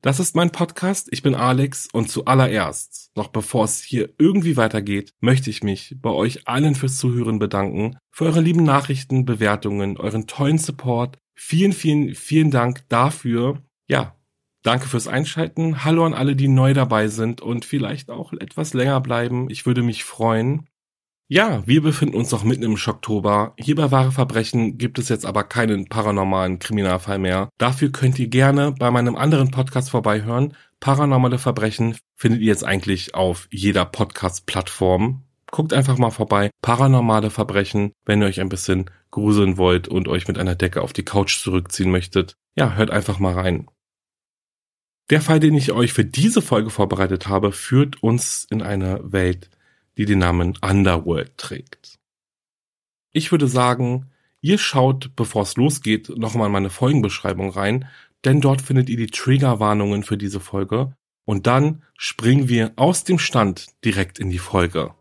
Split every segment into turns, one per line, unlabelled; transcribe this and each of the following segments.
Das ist mein Podcast, ich bin Alex und zuallererst, noch bevor es hier irgendwie weitergeht, möchte ich mich bei euch allen fürs Zuhören bedanken, für eure lieben Nachrichten, Bewertungen, euren tollen Support. Vielen, vielen, vielen Dank dafür. Ja, danke fürs Einschalten. Hallo an alle, die neu dabei sind und vielleicht auch etwas länger bleiben. Ich würde mich freuen. Ja, wir befinden uns noch mitten im Schocktober. Hier bei Wahre Verbrechen gibt es jetzt aber keinen paranormalen Kriminalfall mehr. Dafür könnt ihr gerne bei meinem anderen Podcast vorbeihören. Paranormale Verbrechen findet ihr jetzt eigentlich auf jeder Podcast-Plattform. Guckt einfach mal vorbei. Paranormale Verbrechen, wenn ihr euch ein bisschen gruseln wollt und euch mit einer Decke auf die Couch zurückziehen möchtet. Ja, hört einfach mal rein. Der Fall, den ich euch für diese Folge vorbereitet habe, führt uns in eine Welt, die den Namen Underworld trägt. Ich würde sagen, ihr schaut, bevor es losgeht, nochmal in meine Folgenbeschreibung rein, denn dort findet ihr die Triggerwarnungen für diese Folge und dann springen wir aus dem Stand direkt in die Folge.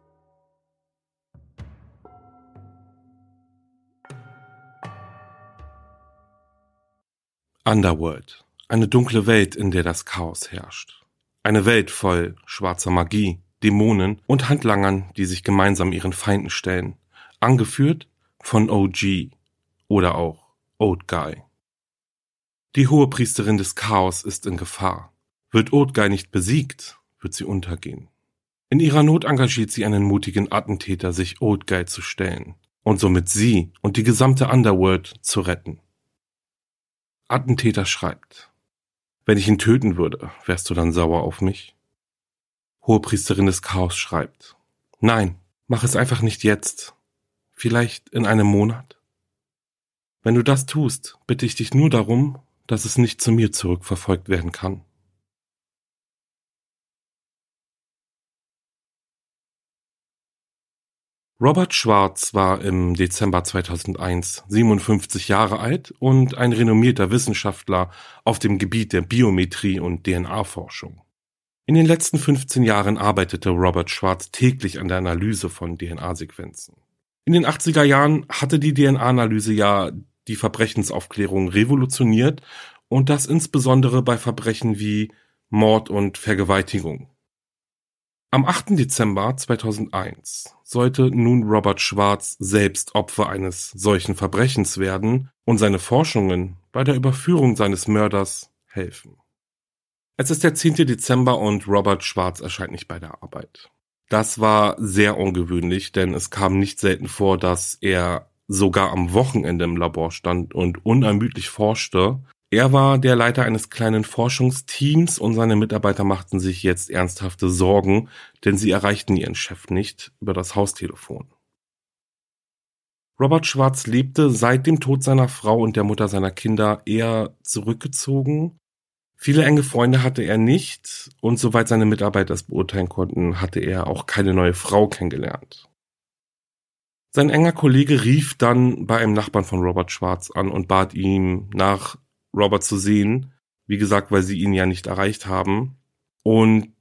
Underworld. Eine dunkle Welt, in der das Chaos herrscht. Eine Welt voll schwarzer Magie, Dämonen und Handlangern, die sich gemeinsam ihren Feinden stellen, angeführt von OG oder auch Old Guy. Die hohe Priesterin des Chaos ist in Gefahr. Wird Old Guy nicht besiegt, wird sie untergehen. In ihrer Not engagiert sie einen mutigen Attentäter, sich Old Guy zu stellen und somit sie und die gesamte Underworld zu retten. Attentäter schreibt, wenn ich ihn töten würde, wärst du dann sauer auf mich? Hohepriesterin des Chaos schreibt. Nein, mach es einfach nicht jetzt. Vielleicht in einem Monat? Wenn du das tust, bitte ich dich nur darum, dass es nicht zu mir zurückverfolgt werden kann. Robert Schwarz war im Dezember 2001 57 Jahre alt und ein renommierter Wissenschaftler auf dem Gebiet der Biometrie und DNA-Forschung. In den letzten 15 Jahren arbeitete Robert Schwarz täglich an der Analyse von DNA-Sequenzen. In den 80er Jahren hatte die DNA-Analyse ja die Verbrechensaufklärung revolutioniert und das insbesondere bei Verbrechen wie Mord und Vergewaltigung. Am 8. Dezember 2001 sollte nun Robert Schwarz selbst Opfer eines solchen Verbrechens werden und seine Forschungen bei der Überführung seines Mörders helfen. Es ist der 10. Dezember und Robert Schwarz erscheint nicht bei der Arbeit. Das war sehr ungewöhnlich, denn es kam nicht selten vor, dass er sogar am Wochenende im Labor stand und unermüdlich forschte. Er war der Leiter eines kleinen Forschungsteams und seine Mitarbeiter machten sich jetzt ernsthafte Sorgen, denn sie erreichten ihren Chef nicht über das Haustelefon. Robert Schwarz lebte seit dem Tod seiner Frau und der Mutter seiner Kinder eher zurückgezogen Viele enge Freunde hatte er nicht und soweit seine Mitarbeiter es beurteilen konnten, hatte er auch keine neue Frau kennengelernt. Sein enger Kollege rief dann bei einem Nachbarn von Robert Schwarz an und bat ihn, nach Robert zu sehen, wie gesagt, weil sie ihn ja nicht erreicht haben. Und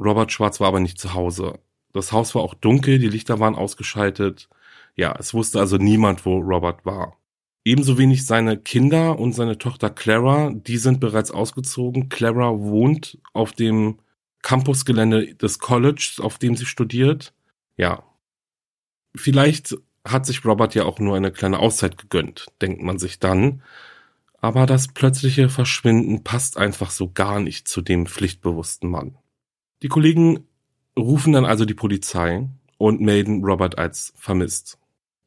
Robert Schwarz war aber nicht zu Hause. Das Haus war auch dunkel, die Lichter waren ausgeschaltet. Ja, es wusste also niemand, wo Robert war. Ebenso wenig seine Kinder und seine Tochter Clara, die sind bereits ausgezogen. Clara wohnt auf dem Campusgelände des Colleges, auf dem sie studiert. Ja. Vielleicht hat sich Robert ja auch nur eine kleine Auszeit gegönnt, denkt man sich dann. Aber das plötzliche Verschwinden passt einfach so gar nicht zu dem pflichtbewussten Mann. Die Kollegen rufen dann also die Polizei und melden Robert als vermisst.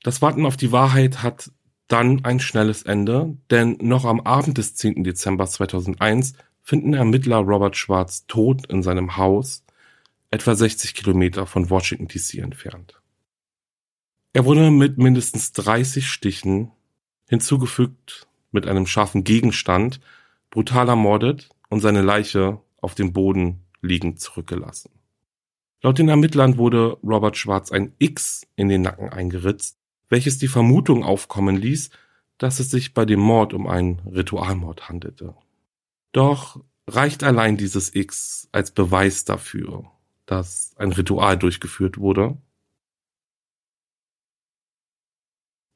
Das Warten auf die Wahrheit hat dann ein schnelles Ende, denn noch am Abend des 10. Dezember 2001 finden Ermittler Robert Schwarz tot in seinem Haus, etwa 60 Kilometer von Washington DC entfernt. Er wurde mit mindestens 30 Stichen, hinzugefügt mit einem scharfen Gegenstand, brutal ermordet und seine Leiche auf dem Boden liegend zurückgelassen. Laut den Ermittlern wurde Robert Schwarz ein X in den Nacken eingeritzt, welches die Vermutung aufkommen ließ, dass es sich bei dem Mord um einen Ritualmord handelte. Doch reicht allein dieses X als Beweis dafür, dass ein Ritual durchgeführt wurde?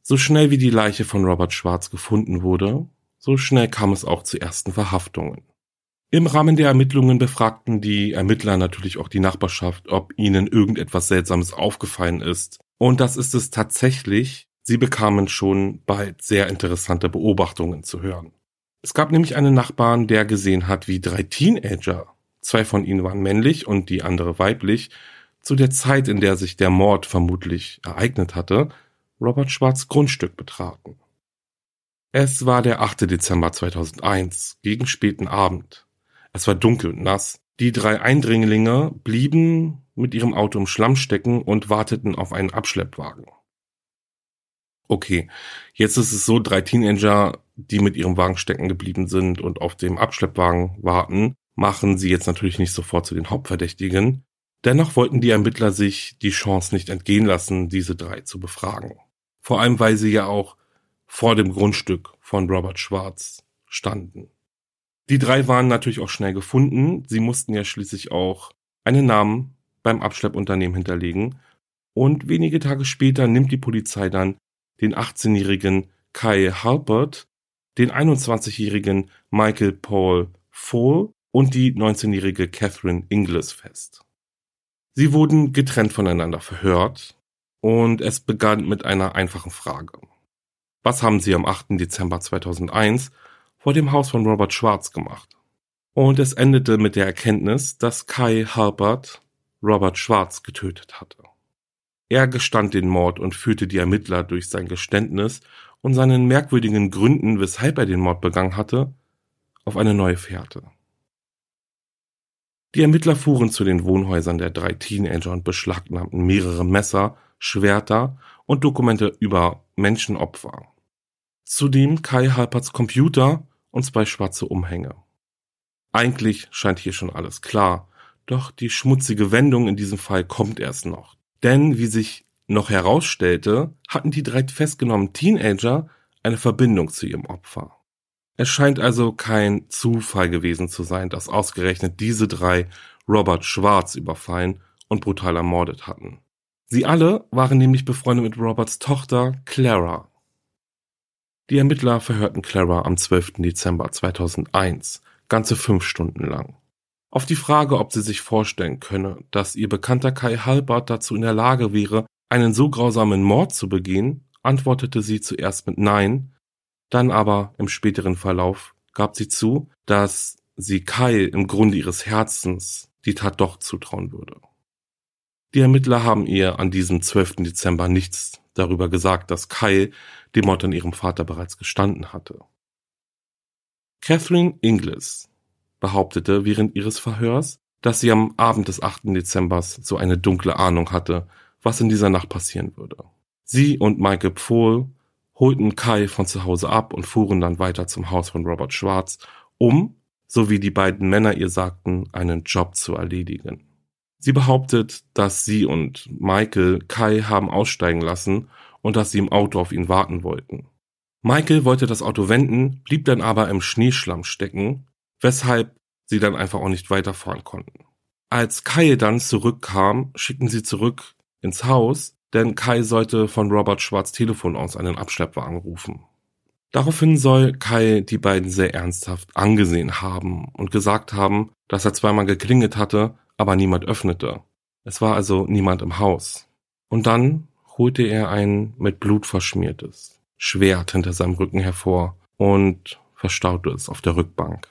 So schnell wie die Leiche von Robert Schwarz gefunden wurde, so schnell kam es auch zu ersten Verhaftungen. Im Rahmen der Ermittlungen befragten die Ermittler natürlich auch die Nachbarschaft, ob ihnen irgendetwas Seltsames aufgefallen ist. Und das ist es tatsächlich. Sie bekamen schon bald sehr interessante Beobachtungen zu hören. Es gab nämlich einen Nachbarn, der gesehen hat, wie drei Teenager, zwei von ihnen waren männlich und die andere weiblich, zu der Zeit, in der sich der Mord vermutlich ereignet hatte, Robert Schwarz Grundstück betraten. Es war der 8. Dezember 2001, gegen späten Abend. Es war dunkel und nass. Die drei Eindringlinge blieben mit ihrem Auto im Schlamm stecken und warteten auf einen Abschleppwagen. Okay, jetzt ist es so, drei Teenager, die mit ihrem Wagen stecken geblieben sind und auf dem Abschleppwagen warten, machen sie jetzt natürlich nicht sofort zu den Hauptverdächtigen. Dennoch wollten die Ermittler sich die Chance nicht entgehen lassen, diese drei zu befragen. Vor allem, weil sie ja auch vor dem Grundstück von Robert Schwarz standen. Die drei waren natürlich auch schnell gefunden. Sie mussten ja schließlich auch einen Namen beim Abschleppunternehmen hinterlegen. Und wenige Tage später nimmt die Polizei dann den 18-jährigen Kai Halpert, den 21-jährigen Michael Paul Fall und die 19-jährige Catherine Inglis fest. Sie wurden getrennt voneinander verhört und es begann mit einer einfachen Frage. Was haben Sie am 8. Dezember 2001 vor dem Haus von Robert Schwarz gemacht. Und es endete mit der Erkenntnis, dass Kai Halbert Robert Schwarz getötet hatte. Er gestand den Mord und führte die Ermittler durch sein Geständnis und seinen merkwürdigen Gründen, weshalb er den Mord begangen hatte, auf eine neue Fährte. Die Ermittler fuhren zu den Wohnhäusern der drei Teenager und beschlagnahmten mehrere Messer, Schwerter und Dokumente über Menschenopfer. Zudem Kai Halperts Computer und zwei schwarze Umhänge. Eigentlich scheint hier schon alles klar, doch die schmutzige Wendung in diesem Fall kommt erst noch. Denn wie sich noch herausstellte, hatten die drei festgenommenen Teenager eine Verbindung zu ihrem Opfer. Es scheint also kein Zufall gewesen zu sein, dass ausgerechnet diese drei Robert Schwarz überfallen und brutal ermordet hatten. Sie alle waren nämlich befreundet mit Roberts Tochter Clara, die Ermittler verhörten Clara am 12. Dezember 2001, ganze fünf Stunden lang. Auf die Frage, ob sie sich vorstellen könne, dass ihr Bekannter Kai Halbert dazu in der Lage wäre, einen so grausamen Mord zu begehen, antwortete sie zuerst mit Nein, dann aber im späteren Verlauf gab sie zu, dass sie Kai im Grunde ihres Herzens die Tat doch zutrauen würde. Die Ermittler haben ihr an diesem 12. Dezember nichts darüber gesagt, dass Kai dem Mord an ihrem Vater bereits gestanden hatte. Catherine Inglis behauptete während ihres Verhörs, dass sie am Abend des 8. Dezembers so eine dunkle Ahnung hatte, was in dieser Nacht passieren würde. Sie und Michael Pfohl holten Kai von zu Hause ab und fuhren dann weiter zum Haus von Robert Schwarz, um, so wie die beiden Männer ihr sagten, einen Job zu erledigen. Sie behauptet, dass sie und Michael Kai haben aussteigen lassen und dass sie im Auto auf ihn warten wollten. Michael wollte das Auto wenden, blieb dann aber im Schneeschlamm stecken, weshalb sie dann einfach auch nicht weiterfahren konnten. Als Kai dann zurückkam, schickten sie zurück ins Haus, denn Kai sollte von Robert Schwarz Telefon aus einen Abschleppwagen rufen. Daraufhin soll Kai die beiden sehr ernsthaft angesehen haben und gesagt haben, dass er zweimal geklingelt hatte, aber niemand öffnete. Es war also niemand im Haus. Und dann holte er ein mit Blut verschmiertes Schwert hinter seinem Rücken hervor und verstaute es auf der Rückbank.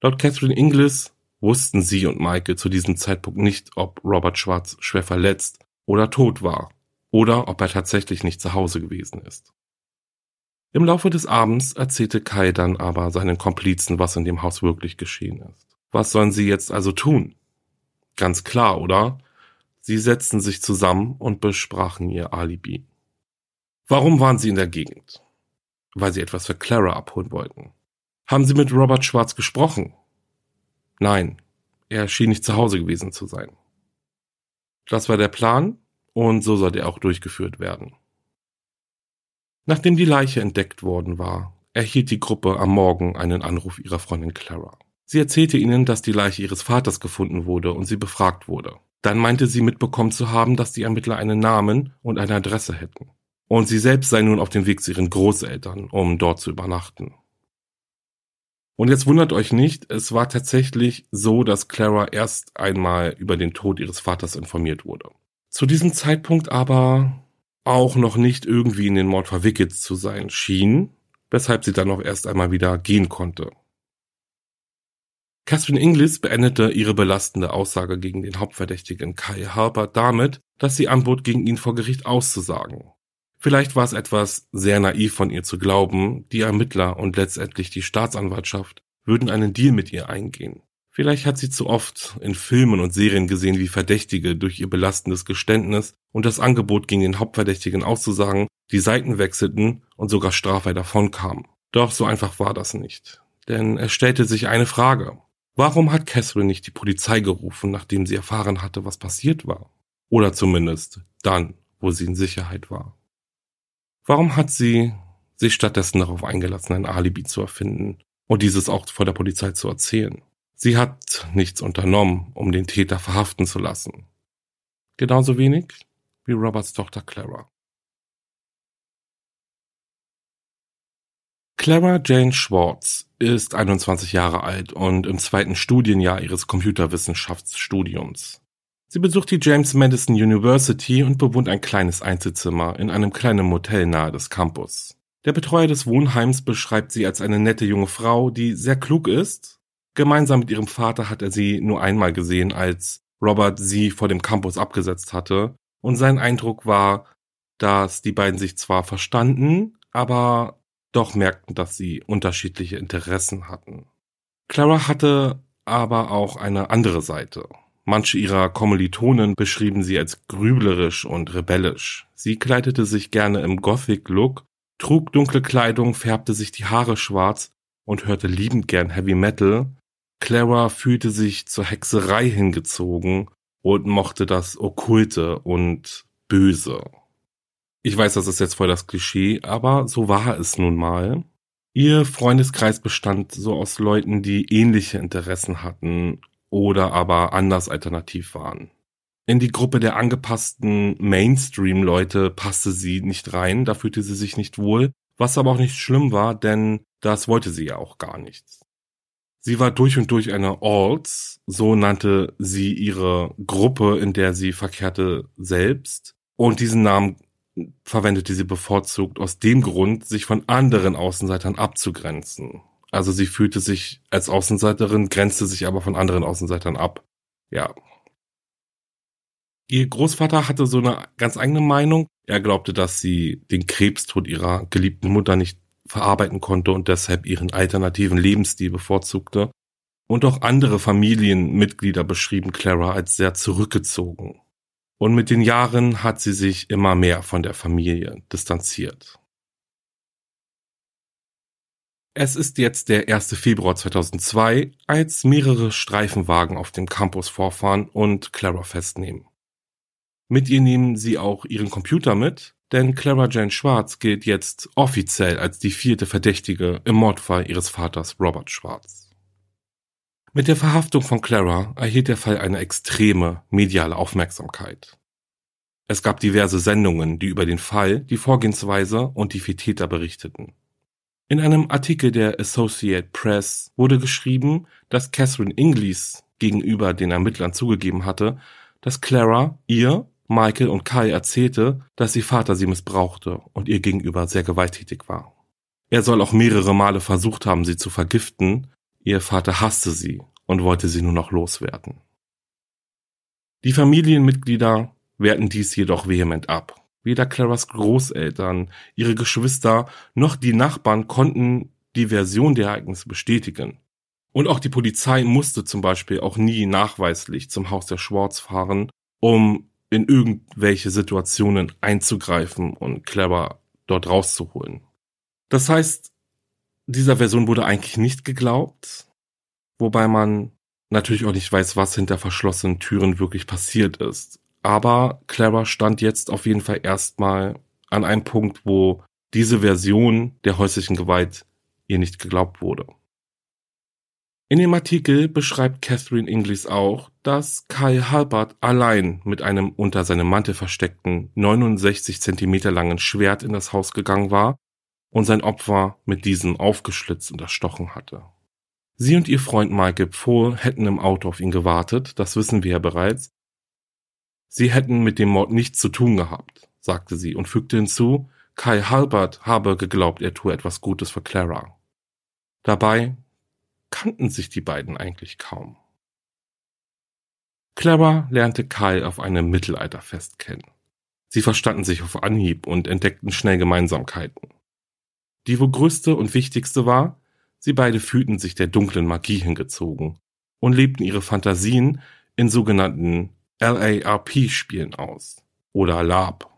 Laut Catherine Inglis wussten sie und Michael zu diesem Zeitpunkt nicht, ob Robert Schwarz schwer verletzt oder tot war oder ob er tatsächlich nicht zu Hause gewesen ist. Im Laufe des Abends erzählte Kai dann aber seinen Komplizen, was in dem Haus wirklich geschehen ist. Was sollen sie jetzt also tun? Ganz klar, oder? Sie setzten sich zusammen und besprachen ihr Alibi. Warum waren sie in der Gegend? Weil sie etwas für Clara abholen wollten. Haben sie mit Robert Schwarz gesprochen? Nein, er schien nicht zu Hause gewesen zu sein. Das war der Plan und so sollte er auch durchgeführt werden. Nachdem die Leiche entdeckt worden war, erhielt die Gruppe am Morgen einen Anruf ihrer Freundin Clara. Sie erzählte ihnen, dass die Leiche ihres Vaters gefunden wurde und sie befragt wurde. Dann meinte sie mitbekommen zu haben, dass die Ermittler einen Namen und eine Adresse hätten. Und sie selbst sei nun auf dem Weg zu ihren Großeltern, um dort zu übernachten. Und jetzt wundert euch nicht, es war tatsächlich so, dass Clara erst einmal über den Tod ihres Vaters informiert wurde. Zu diesem Zeitpunkt aber auch noch nicht irgendwie in den Mord verwickelt zu sein schien, weshalb sie dann auch erst einmal wieder gehen konnte. Catherine Inglis beendete ihre belastende Aussage gegen den Hauptverdächtigen Kai Harper damit, dass sie anbot, gegen ihn vor Gericht auszusagen. Vielleicht war es etwas sehr naiv von ihr zu glauben, die Ermittler und letztendlich die Staatsanwaltschaft würden einen Deal mit ihr eingehen. Vielleicht hat sie zu oft in Filmen und Serien gesehen, wie Verdächtige durch ihr belastendes Geständnis und das Angebot gegen den Hauptverdächtigen auszusagen, die Seiten wechselten und sogar straffrei davonkamen. Doch so einfach war das nicht. Denn es stellte sich eine Frage. Warum hat Catherine nicht die Polizei gerufen, nachdem sie erfahren hatte, was passiert war? Oder zumindest dann, wo sie in Sicherheit war. Warum hat sie sich stattdessen darauf eingelassen, ein Alibi zu erfinden und dieses auch vor der Polizei zu erzählen? Sie hat nichts unternommen, um den Täter verhaften zu lassen. Genauso wenig wie Roberts Tochter Clara. Clara Jane Schwartz ist 21 Jahre alt und im zweiten Studienjahr ihres Computerwissenschaftsstudiums. Sie besucht die James Madison University und bewohnt ein kleines Einzelzimmer in einem kleinen Motel nahe des Campus. Der Betreuer des Wohnheims beschreibt sie als eine nette junge Frau, die sehr klug ist Gemeinsam mit ihrem Vater hat er sie nur einmal gesehen, als Robert sie vor dem Campus abgesetzt hatte. Und sein Eindruck war, dass die beiden sich zwar verstanden, aber doch merkten, dass sie unterschiedliche Interessen hatten. Clara hatte aber auch eine andere Seite. Manche ihrer Kommilitonen beschrieben sie als grüblerisch und rebellisch. Sie kleidete sich gerne im Gothic-Look, trug dunkle Kleidung, färbte sich die Haare schwarz und hörte liebend gern Heavy Metal, Clara fühlte sich zur Hexerei hingezogen und mochte das Okkulte und Böse. Ich weiß, das ist jetzt voll das Klischee, aber so war es nun mal. Ihr Freundeskreis bestand so aus Leuten, die ähnliche Interessen hatten oder aber anders alternativ waren. In die Gruppe der angepassten Mainstream-Leute passte sie nicht rein, da fühlte sie sich nicht wohl, was aber auch nicht schlimm war, denn das wollte sie ja auch gar nicht. Sie war durch und durch eine Alts, so nannte sie ihre Gruppe, in der sie verkehrte, selbst. Und diesen Namen verwendete sie bevorzugt aus dem Grund, sich von anderen Außenseitern abzugrenzen. Also sie fühlte sich als Außenseiterin, grenzte sich aber von anderen Außenseitern ab. Ja. Ihr Großvater hatte so eine ganz eigene Meinung. Er glaubte, dass sie den Krebstod ihrer geliebten Mutter nicht verarbeiten konnte und deshalb ihren alternativen Lebensstil bevorzugte. Und auch andere Familienmitglieder beschrieben Clara als sehr zurückgezogen. Und mit den Jahren hat sie sich immer mehr von der Familie distanziert. Es ist jetzt der 1. Februar 2002, als mehrere Streifenwagen auf dem Campus vorfahren und Clara festnehmen. Mit ihr nehmen sie auch ihren Computer mit denn Clara Jane Schwarz gilt jetzt offiziell als die vierte Verdächtige im Mordfall ihres Vaters Robert Schwarz. Mit der Verhaftung von Clara erhielt der Fall eine extreme mediale Aufmerksamkeit. Es gab diverse Sendungen, die über den Fall, die Vorgehensweise und die vier Täter berichteten. In einem Artikel der Associate Press wurde geschrieben, dass Catherine Inglis gegenüber den Ermittlern zugegeben hatte, dass Clara ihr, Michael und Kai erzählte, dass ihr Vater sie missbrauchte und ihr gegenüber sehr gewalttätig war. Er soll auch mehrere Male versucht haben, sie zu vergiften, Ihr Vater hasste sie und wollte sie nur noch loswerden. Die Familienmitglieder wehrten dies jedoch vehement ab. Weder Claras Großeltern, ihre Geschwister noch die Nachbarn konnten die Version der Ereignisse bestätigen. Und auch die Polizei musste zum Beispiel auch nie nachweislich zum Haus der Schwartz fahren, um in irgendwelche Situationen einzugreifen und Clara dort rauszuholen. Das heißt, dieser Version wurde eigentlich nicht geglaubt, wobei man natürlich auch nicht weiß, was hinter verschlossenen Türen wirklich passiert ist. Aber Clara stand jetzt auf jeden Fall erstmal an einem Punkt, wo diese Version der häuslichen Gewalt ihr nicht geglaubt wurde. In dem Artikel beschreibt Catherine Inglis auch, dass Kai Halbert allein mit einem unter seinem Mantel versteckten 69 Zentimeter langen Schwert in das Haus gegangen war und sein Opfer mit diesem aufgeschlitzt und erstochen hatte. Sie und ihr Freund Michael Pfohl hätten im Auto auf ihn gewartet, das wissen wir ja bereits. Sie hätten mit dem Mord nichts zu tun gehabt, sagte sie und fügte hinzu, Kai Halbert habe geglaubt, er tue etwas Gutes für Clara. Dabei kannten sich die beiden eigentlich kaum. Clara lernte Kai auf einem Mittelalterfest kennen. Sie verstanden sich auf Anhieb und entdeckten schnell Gemeinsamkeiten. Die wohl größte und wichtigste war, sie beide fühlten sich der dunklen Magie hingezogen und lebten ihre Fantasien in sogenannten LARP-Spielen aus oder LARP.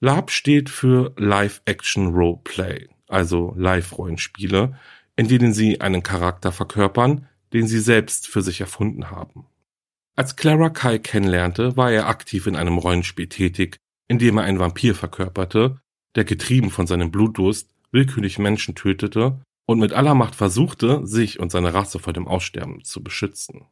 LARP steht für Live Action Role Play, also Live-Rollenspiele, in denen sie einen Charakter verkörpern, den sie selbst für sich erfunden haben. Als Clara Kai kennenlernte, war er aktiv in einem Rollenspiel tätig, in dem er einen Vampir verkörperte, der getrieben von seinem Blutdurst willkürlich Menschen tötete und mit aller Macht versuchte, sich und seine Rasse vor dem Aussterben zu beschützen.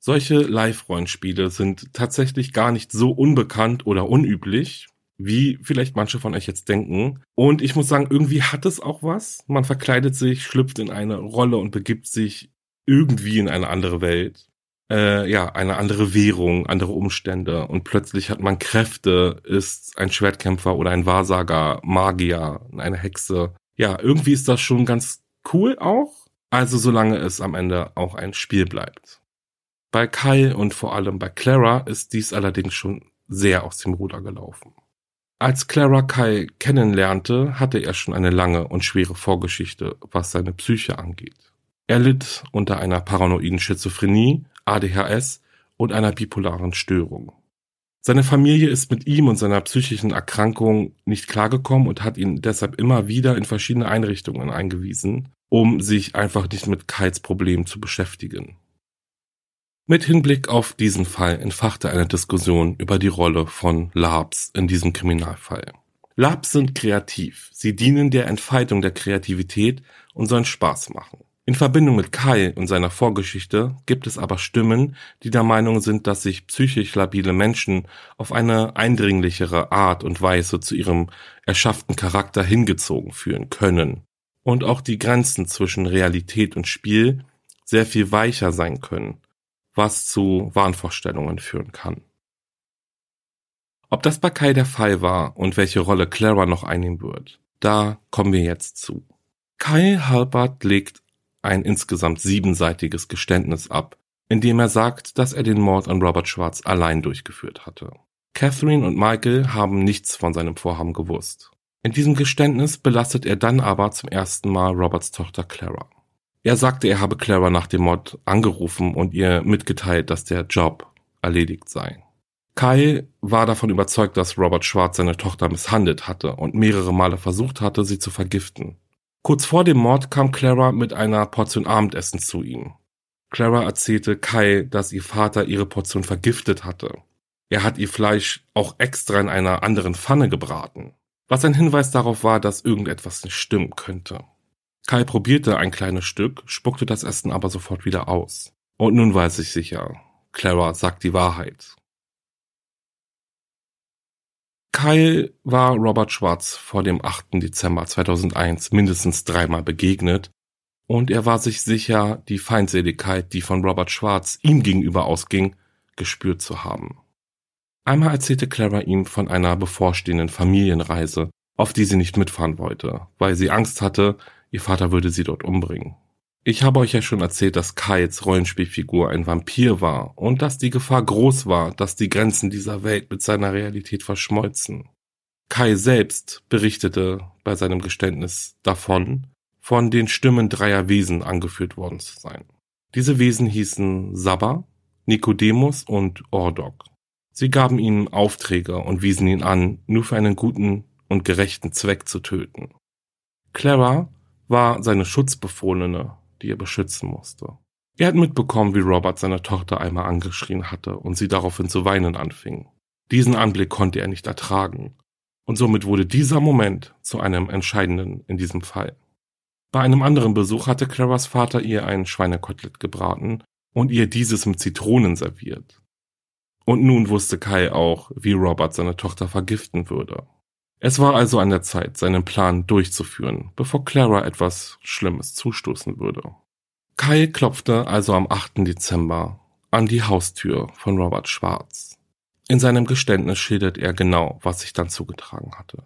Solche Live-Rollenspiele sind tatsächlich gar nicht so unbekannt oder unüblich, wie vielleicht manche von euch jetzt denken. Und ich muss sagen, irgendwie hat es auch was. Man verkleidet sich, schlüpft in eine Rolle und begibt sich irgendwie in eine andere Welt. Äh, ja, eine andere Währung, andere Umstände. Und plötzlich hat man Kräfte, ist ein Schwertkämpfer oder ein Wahrsager, Magier, eine Hexe ja, irgendwie ist das schon ganz cool auch. Also solange es am Ende auch ein Spiel bleibt. Bei Kai und vor allem bei Clara ist dies allerdings schon sehr aus dem Ruder gelaufen. Als Clara Kai kennenlernte, hatte er schon eine lange und schwere Vorgeschichte, was seine Psyche angeht. Er litt unter einer paranoiden Schizophrenie, ADHS und einer bipolaren Störung. Seine Familie ist mit ihm und seiner psychischen Erkrankung nicht klargekommen und hat ihn deshalb immer wieder in verschiedene Einrichtungen eingewiesen, um sich einfach nicht mit Kites Problem zu beschäftigen. Mit Hinblick auf diesen Fall entfachte eine Diskussion über die Rolle von Labs in diesem Kriminalfall. Labs sind kreativ, sie dienen der Entfaltung der Kreativität und sollen Spaß machen. In Verbindung mit Kai und seiner Vorgeschichte gibt es aber Stimmen, die der Meinung sind, dass sich psychisch labile Menschen auf eine eindringlichere Art und Weise zu ihrem erschafften Charakter hingezogen fühlen können und auch die Grenzen zwischen Realität und Spiel sehr viel weicher sein können, was zu Wahnvorstellungen führen kann. Ob das bei Kai der Fall war und welche Rolle Clara noch einnehmen wird, da kommen wir jetzt zu. Kai Halbert legt ein insgesamt siebenseitiges Geständnis ab, in dem er sagt, dass er den Mord an Robert Schwarz allein durchgeführt hatte. Catherine und Michael haben nichts von seinem Vorhaben gewusst. In diesem Geständnis belastet er dann aber zum ersten Mal Roberts Tochter Clara. Er sagte, er habe Clara nach dem Mord angerufen und ihr mitgeteilt, dass der Job erledigt sei. Kai war davon überzeugt, dass Robert Schwarz seine Tochter misshandelt hatte und mehrere Male versucht hatte, sie zu vergiften. Kurz vor dem Mord kam Clara mit einer Portion Abendessen zu ihm. Clara erzählte Kai, dass ihr Vater ihre Portion vergiftet hatte. Er hat ihr Fleisch auch extra in einer anderen Pfanne gebraten, was ein Hinweis darauf war, dass irgendetwas nicht stimmen könnte. Kai probierte ein kleines Stück, spuckte das Essen aber sofort wieder aus. Und nun weiß ich sicher, Clara sagt die Wahrheit. Kyle war Robert Schwartz vor dem 8. Dezember 2001 mindestens dreimal begegnet und er war sich sicher, die Feindseligkeit, die von Robert Schwartz ihm gegenüber ausging, gespürt zu haben. Einmal erzählte Clara ihm von einer bevorstehenden Familienreise, auf die sie nicht mitfahren wollte, weil sie Angst hatte, ihr Vater würde sie dort umbringen. Ich habe euch ja schon erzählt, dass Kyles Rollenspielfigur ein Vampir war und dass die Gefahr groß war, dass die Grenzen dieser Welt mit seiner Realität verschmolzen. Kai selbst berichtete bei seinem Geständnis davon, von den Stimmen dreier Wesen angeführt worden zu sein. Diese Wesen hießen Sabba, Nikodemus und Ordok. Sie gaben ihm Aufträge und wiesen ihn an, nur für einen guten und gerechten Zweck zu töten. Clara war seine Schutzbefohlene die er beschützen musste. Er hat mitbekommen, wie Robert seine Tochter einmal angeschrien hatte und sie daraufhin zu weinen anfing. Diesen Anblick konnte er nicht ertragen. Und somit wurde dieser Moment zu einem entscheidenden in diesem Fall. Bei einem anderen Besuch hatte Claras Vater ihr ein Schweinekotelett gebraten und ihr dieses mit Zitronen serviert. Und nun wusste Kai auch, wie Robert seine Tochter vergiften würde. Es war also an der Zeit, seinen Plan durchzuführen, bevor Clara etwas Schlimmes zustoßen würde. Kai klopfte also am 8. Dezember an die Haustür von Robert Schwarz. In seinem Geständnis schildert er genau, was sich dann zugetragen hatte.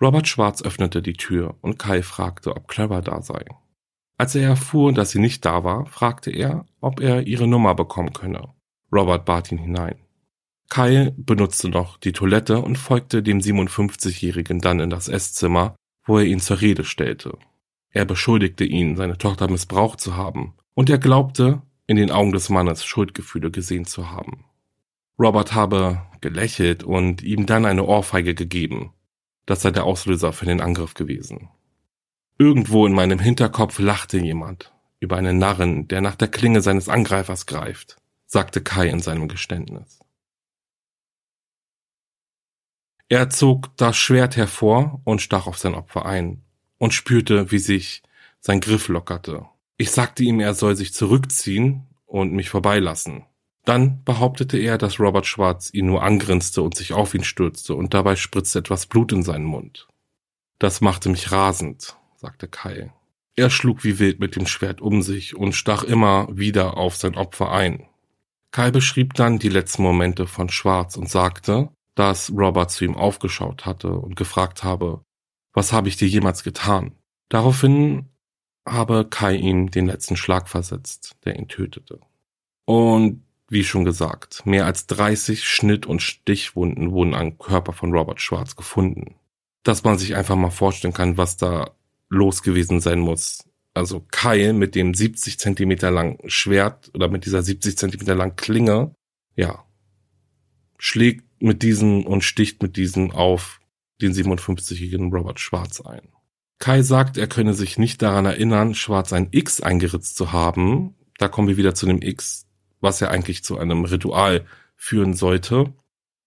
Robert Schwarz öffnete die Tür und Kai fragte, ob Clara da sei. Als er erfuhr, dass sie nicht da war, fragte er, ob er ihre Nummer bekommen könne. Robert bat ihn hinein. Kyle benutzte noch die Toilette und folgte dem 57-Jährigen dann in das Esszimmer, wo er ihn zur Rede stellte. Er beschuldigte ihn, seine Tochter missbraucht zu haben, und er glaubte, in den Augen des Mannes Schuldgefühle gesehen zu haben. Robert habe gelächelt und ihm dann eine Ohrfeige gegeben. Das sei der Auslöser für den Angriff gewesen. Irgendwo in meinem Hinterkopf lachte jemand über einen Narren, der nach der Klinge seines Angreifers greift, sagte Kai in seinem Geständnis. Er zog das Schwert hervor und stach auf sein Opfer ein und spürte, wie sich sein Griff lockerte. Ich sagte ihm, er soll sich zurückziehen und mich vorbeilassen. Dann behauptete er, dass Robert Schwarz ihn nur angrinste und sich auf ihn stürzte und dabei spritzte etwas Blut in seinen Mund. Das machte mich rasend, sagte Kai. Er schlug wie wild mit dem Schwert um sich und stach immer wieder auf sein Opfer ein. Kai beschrieb dann die letzten Momente von Schwarz und sagte, dass Robert zu ihm aufgeschaut hatte und gefragt habe, was habe ich dir jemals getan? Daraufhin habe Kai ihm den letzten Schlag versetzt, der ihn tötete. Und wie schon gesagt, mehr als 30 Schnitt- und Stichwunden wurden am Körper von Robert Schwarz gefunden. Dass man sich einfach mal vorstellen kann, was da los gewesen sein muss. Also Kai mit dem 70 Zentimeter langen Schwert oder mit dieser 70 Zentimeter langen Klinge, ja, schlägt mit diesen und sticht mit diesen auf den 57-jährigen Robert Schwarz ein. Kai sagt, er könne sich nicht daran erinnern, Schwarz ein X eingeritzt zu haben. Da kommen wir wieder zu dem X, was ja eigentlich zu einem Ritual führen sollte.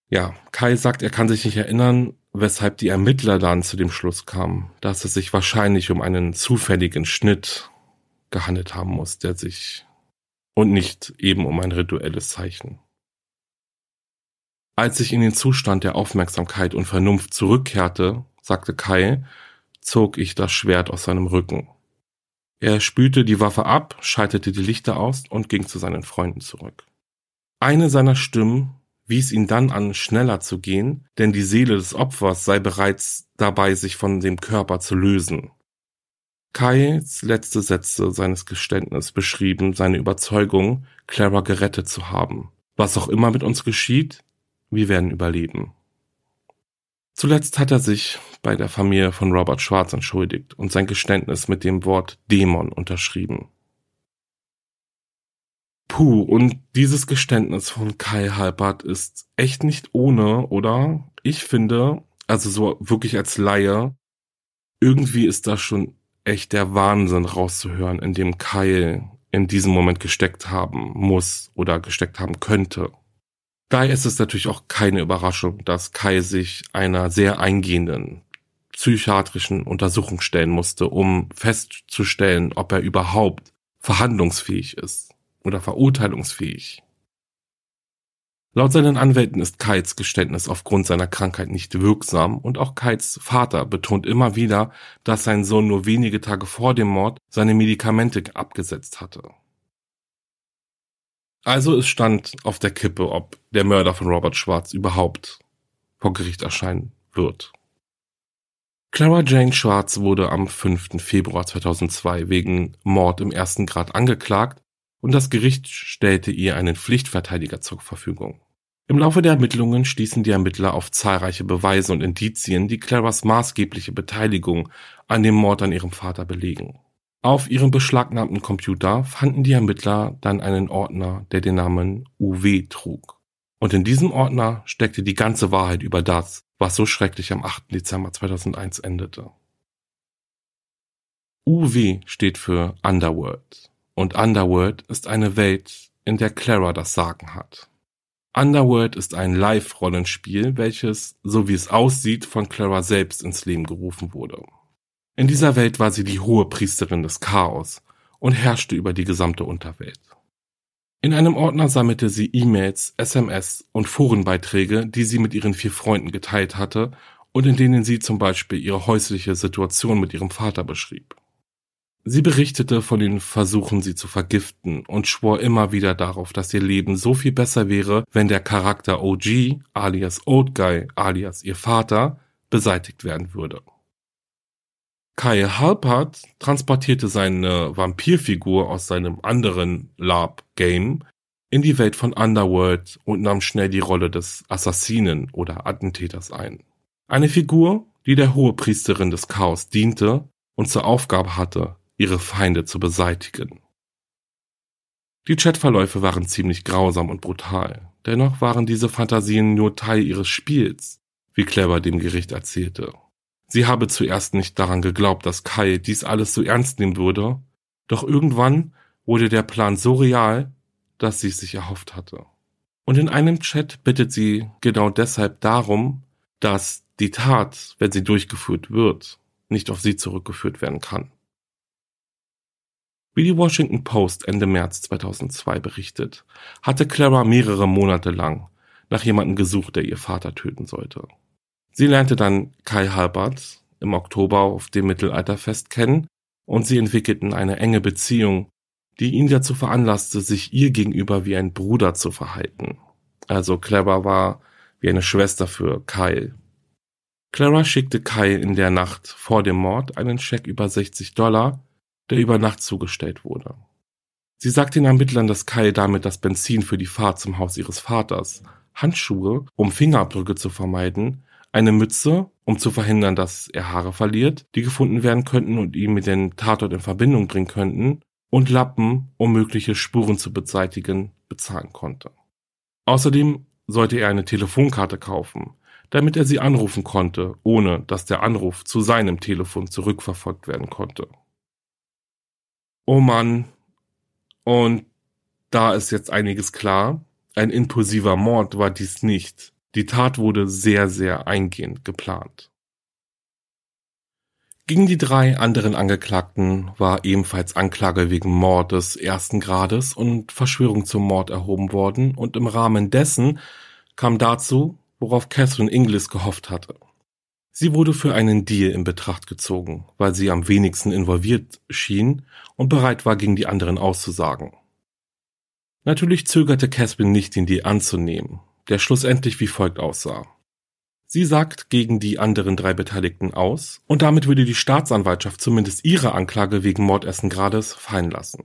Ja, Kai sagt, er kann sich nicht erinnern, weshalb die Ermittler dann zu dem Schluss kamen, dass es sich wahrscheinlich um einen zufälligen Schnitt gehandelt haben muss, der sich und nicht eben um ein rituelles Zeichen. Als ich in den Zustand der Aufmerksamkeit und Vernunft zurückkehrte, sagte Kai, zog ich das Schwert aus seinem Rücken. Er spülte die Waffe ab, schaltete die Lichter aus und ging zu seinen Freunden zurück. Eine seiner Stimmen wies ihn dann an, schneller zu gehen, denn die Seele des Opfers sei bereits dabei, sich von dem Körper zu lösen. Kais letzte Sätze seines Geständnisses beschrieben seine Überzeugung, Clara gerettet zu haben. Was auch immer mit uns geschieht, wir werden überleben. Zuletzt hat er sich bei der Familie von Robert Schwarz entschuldigt und sein Geständnis mit dem Wort Dämon unterschrieben. Puh, und dieses Geständnis von Kai Halpert ist echt nicht ohne, oder? Ich finde, also so wirklich als Laie, irgendwie ist da schon echt der Wahnsinn rauszuhören, in dem Kai in diesem Moment gesteckt haben muss oder gesteckt haben könnte. Daher ist es natürlich auch keine Überraschung, dass Kai sich einer sehr eingehenden psychiatrischen Untersuchung stellen musste, um festzustellen, ob er überhaupt verhandlungsfähig ist oder verurteilungsfähig. Laut seinen Anwälten ist Kites Geständnis aufgrund seiner Krankheit nicht wirksam und auch Kites Vater betont immer wieder, dass sein Sohn nur wenige Tage vor dem Mord seine Medikamente abgesetzt hatte. Also es stand auf der Kippe, ob der Mörder von Robert Schwarz überhaupt vor Gericht erscheinen wird. Clara Jane Schwarz wurde am 5. Februar 2002 wegen Mord im ersten Grad angeklagt und das Gericht stellte ihr einen Pflichtverteidiger zur Verfügung. Im Laufe der Ermittlungen stießen die Ermittler auf zahlreiche Beweise und Indizien, die Claras maßgebliche Beteiligung an dem Mord an ihrem Vater belegen. Auf ihrem beschlagnahmten Computer fanden die Ermittler dann einen Ordner, der den Namen UW trug. Und in diesem Ordner steckte die ganze Wahrheit über das, was so schrecklich am 8. Dezember 2001 endete. UW steht für Underworld. Und Underworld ist eine Welt, in der Clara das Sagen hat. Underworld ist ein Live-Rollenspiel, welches, so wie es aussieht, von Clara selbst ins Leben gerufen wurde. In dieser Welt war sie die hohe Priesterin des Chaos und herrschte über die gesamte Unterwelt. In einem Ordner sammelte sie E-Mails, SMS und Forenbeiträge, die sie mit ihren vier Freunden geteilt hatte und in denen sie zum Beispiel ihre häusliche Situation mit ihrem Vater beschrieb. Sie berichtete von den Versuchen, sie zu vergiften und schwor immer wieder darauf, dass ihr Leben so viel besser wäre, wenn der Charakter OG alias Old Guy alias ihr Vater beseitigt werden würde. Kyle Halpert transportierte seine Vampirfigur aus seinem anderen LARP-Game in die Welt von Underworld und nahm schnell die Rolle des Assassinen oder Attentäters ein. Eine Figur, die der Hohepriesterin des Chaos diente und zur Aufgabe hatte, ihre Feinde zu beseitigen. Die Chatverläufe waren ziemlich grausam und brutal. Dennoch waren diese Fantasien nur Teil ihres Spiels, wie Clever dem Gericht erzählte. Sie habe zuerst nicht daran geglaubt, dass Kai dies alles so ernst nehmen würde, doch irgendwann wurde der Plan so real, dass sie es sich erhofft hatte. Und in einem Chat bittet sie genau deshalb darum, dass die Tat, wenn sie durchgeführt wird, nicht auf sie zurückgeführt werden kann. Wie die Washington Post Ende März 2002 berichtet, hatte Clara mehrere Monate lang nach jemandem gesucht, der ihr Vater töten sollte. Sie lernte dann Kai Halbert im Oktober auf dem Mittelalterfest kennen und sie entwickelten eine enge Beziehung, die ihn dazu veranlasste, sich ihr gegenüber wie ein Bruder zu verhalten. Also Clara war wie eine Schwester für Kyle. Clara schickte Kyle in der Nacht vor dem Mord einen Scheck über 60 Dollar, der über Nacht zugestellt wurde. Sie sagte den Ermittlern, dass Kyle damit das Benzin für die Fahrt zum Haus ihres Vaters, Handschuhe, um Fingerabdrücke zu vermeiden, eine Mütze, um zu verhindern, dass er Haare verliert, die gefunden werden könnten und ihn mit dem Tatort in Verbindung bringen könnten, und Lappen, um mögliche Spuren zu beseitigen, bezahlen konnte. Außerdem sollte er eine Telefonkarte kaufen, damit er sie anrufen konnte, ohne dass der Anruf zu seinem Telefon zurückverfolgt werden konnte. Oh Mann. Und da ist jetzt einiges klar. Ein impulsiver Mord war dies nicht. Die Tat wurde sehr, sehr eingehend geplant. Gegen die drei anderen Angeklagten war ebenfalls Anklage wegen Mordes ersten Grades und Verschwörung zum Mord erhoben worden und im Rahmen dessen kam dazu, worauf Catherine Inglis gehofft hatte. Sie wurde für einen Deal in Betracht gezogen, weil sie am wenigsten involviert schien und bereit war, gegen die anderen auszusagen. Natürlich zögerte Caspin nicht, den Deal anzunehmen, der schlussendlich wie folgt aussah. Sie sagt gegen die anderen drei Beteiligten aus und damit würde die Staatsanwaltschaft zumindest ihre Anklage wegen Mordessen Grades fallen lassen.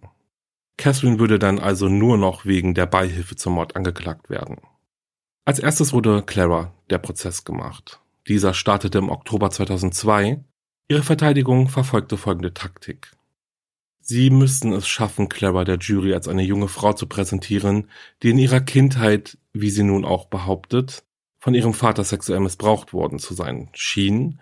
Catherine würde dann also nur noch wegen der Beihilfe zum Mord angeklagt werden. Als erstes wurde Clara der Prozess gemacht. Dieser startete im Oktober 2002. Ihre Verteidigung verfolgte folgende Taktik. Sie müssten es schaffen, Clara der Jury als eine junge Frau zu präsentieren, die in ihrer Kindheit, wie sie nun auch behauptet, von ihrem Vater sexuell missbraucht worden zu sein schien,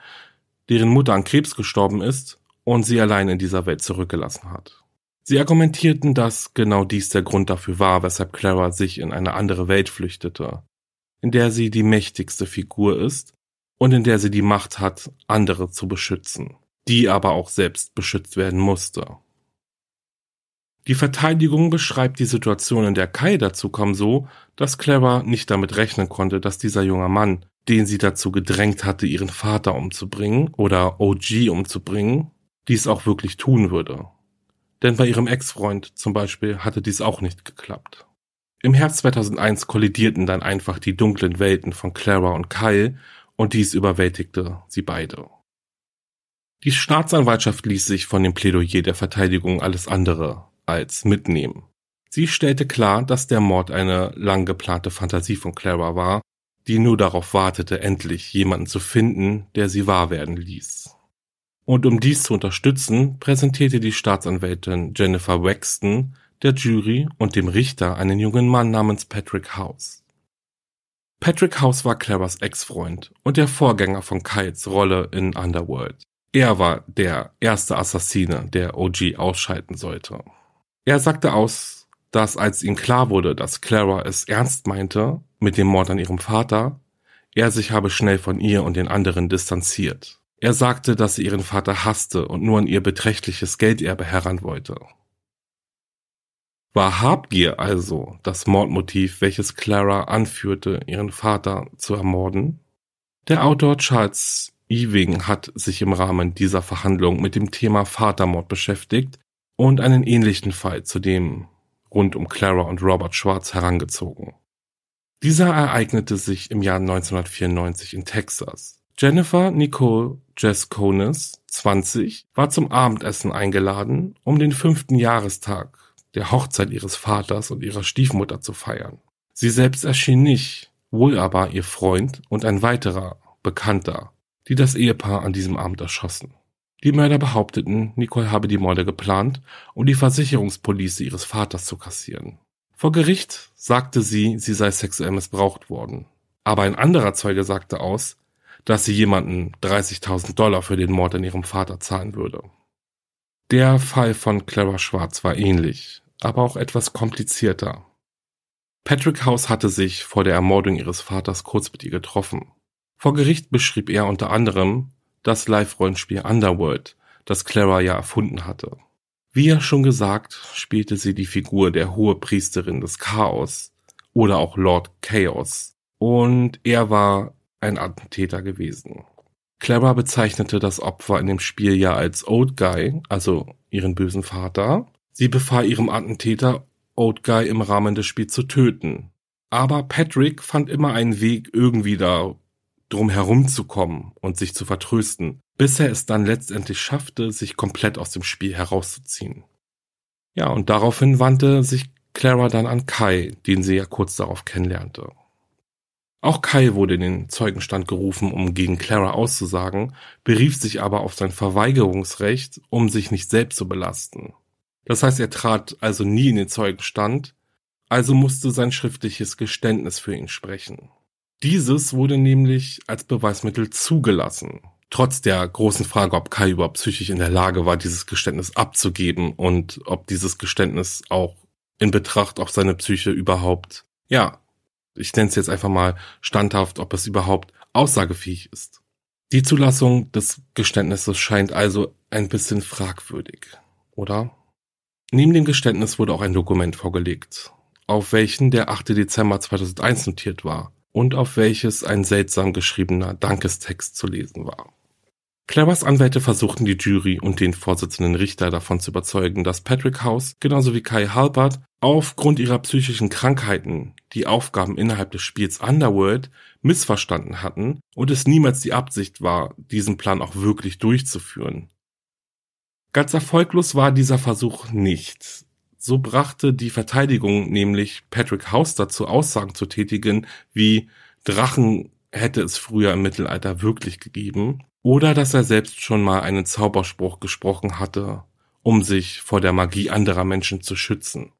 deren Mutter an Krebs gestorben ist und sie allein in dieser Welt zurückgelassen hat. Sie argumentierten, dass genau dies der Grund dafür war, weshalb Clara sich in eine andere Welt flüchtete, in der sie die mächtigste Figur ist und in der sie die Macht hat, andere zu beschützen, die aber auch selbst beschützt werden musste. Die Verteidigung beschreibt die Situation, in der Kai dazu kam, so, dass Clara nicht damit rechnen konnte, dass dieser junge Mann, den sie dazu gedrängt hatte, ihren Vater umzubringen oder OG umzubringen, dies auch wirklich tun würde. Denn bei ihrem Ex-Freund zum Beispiel hatte dies auch nicht geklappt. Im Herbst 2001 kollidierten dann einfach die dunklen Welten von Clara und Kyle und dies überwältigte sie beide. Die Staatsanwaltschaft ließ sich von dem Plädoyer der Verteidigung alles andere als mitnehmen. Sie stellte klar, dass der Mord eine lang geplante Fantasie von Clara war, die nur darauf wartete, endlich jemanden zu finden, der sie wahr werden ließ. Und um dies zu unterstützen, präsentierte die Staatsanwältin Jennifer Wexton der Jury und dem Richter einen jungen Mann namens Patrick House. Patrick House war Claras Ex-Freund und der Vorgänger von Kyles Rolle in Underworld. Er war der erste Assassine, der OG ausschalten sollte. Er sagte aus, dass als ihm klar wurde, dass Clara es ernst meinte mit dem Mord an ihrem Vater, er sich habe schnell von ihr und den anderen distanziert. Er sagte, dass sie ihren Vater hasste und nur an ihr beträchtliches Gelderbe heran wollte. War Habgier also das Mordmotiv, welches Clara anführte, ihren Vater zu ermorden? Der Autor Charles Ewing hat sich im Rahmen dieser Verhandlung mit dem Thema Vatermord beschäftigt und einen ähnlichen Fall zu dem rund um Clara und Robert Schwartz herangezogen. Dieser ereignete sich im Jahr 1994 in Texas. Jennifer Nicole Jesconis, 20, war zum Abendessen eingeladen, um den fünften Jahrestag der Hochzeit ihres Vaters und ihrer Stiefmutter zu feiern. Sie selbst erschien nicht, wohl aber ihr Freund und ein weiterer Bekannter, die das Ehepaar an diesem Abend erschossen. Die Mörder behaupteten, Nicole habe die Morde geplant, um die Versicherungspolice ihres Vaters zu kassieren. Vor Gericht sagte sie, sie sei sexuell missbraucht worden. Aber ein anderer Zeuge sagte aus, dass sie jemanden 30.000 Dollar für den Mord an ihrem Vater zahlen würde. Der Fall von Clara Schwarz war ähnlich, aber auch etwas komplizierter. Patrick House hatte sich vor der Ermordung ihres Vaters kurz mit ihr getroffen. Vor Gericht beschrieb er unter anderem, das Live-Rollenspiel Underworld, das Clara ja erfunden hatte. Wie ja schon gesagt, spielte sie die Figur der Hohepriesterin des Chaos oder auch Lord Chaos und er war ein Attentäter gewesen. Clara bezeichnete das Opfer in dem Spiel ja als Old Guy, also ihren bösen Vater. Sie befahl ihrem Attentäter, Old Guy im Rahmen des Spiels zu töten. Aber Patrick fand immer einen Weg, irgendwie da drum herumzukommen und sich zu vertrösten, bis er es dann letztendlich schaffte, sich komplett aus dem Spiel herauszuziehen. Ja, und daraufhin wandte sich Clara dann an Kai, den sie ja kurz darauf kennenlernte. Auch Kai wurde in den Zeugenstand gerufen, um gegen Clara auszusagen, berief sich aber auf sein Verweigerungsrecht, um sich nicht selbst zu belasten. Das heißt, er trat also nie in den Zeugenstand, also musste sein schriftliches Geständnis für ihn sprechen. Dieses wurde nämlich als Beweismittel zugelassen. Trotz der großen Frage, ob Kai überhaupt psychisch in der Lage war, dieses Geständnis abzugeben und ob dieses Geständnis auch in Betracht auf seine Psyche überhaupt, ja, ich nenne es jetzt einfach mal standhaft, ob es überhaupt aussagefähig ist. Die Zulassung des Geständnisses scheint also ein bisschen fragwürdig, oder? Neben dem Geständnis wurde auch ein Dokument vorgelegt, auf welchen der 8. Dezember 2001 notiert war und auf welches ein seltsam geschriebener Dankestext zu lesen war. Claras Anwälte versuchten die Jury und den Vorsitzenden Richter davon zu überzeugen, dass Patrick House genauso wie Kai Halbert aufgrund ihrer psychischen Krankheiten die Aufgaben innerhalb des Spiels Underworld missverstanden hatten und es niemals die Absicht war, diesen Plan auch wirklich durchzuführen. Ganz erfolglos war dieser Versuch nicht. So brachte die Verteidigung nämlich Patrick House dazu, Aussagen zu tätigen, wie Drachen hätte es früher im Mittelalter wirklich gegeben, oder dass er selbst schon mal einen Zauberspruch gesprochen hatte, um sich vor der Magie anderer Menschen zu schützen.